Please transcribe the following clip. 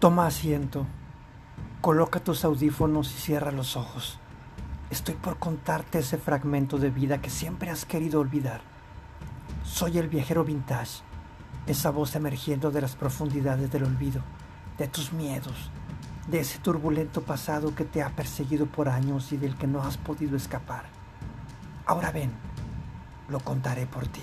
Toma asiento, coloca tus audífonos y cierra los ojos. Estoy por contarte ese fragmento de vida que siempre has querido olvidar. Soy el viajero vintage, esa voz emergiendo de las profundidades del olvido, de tus miedos, de ese turbulento pasado que te ha perseguido por años y del que no has podido escapar. Ahora ven, lo contaré por ti.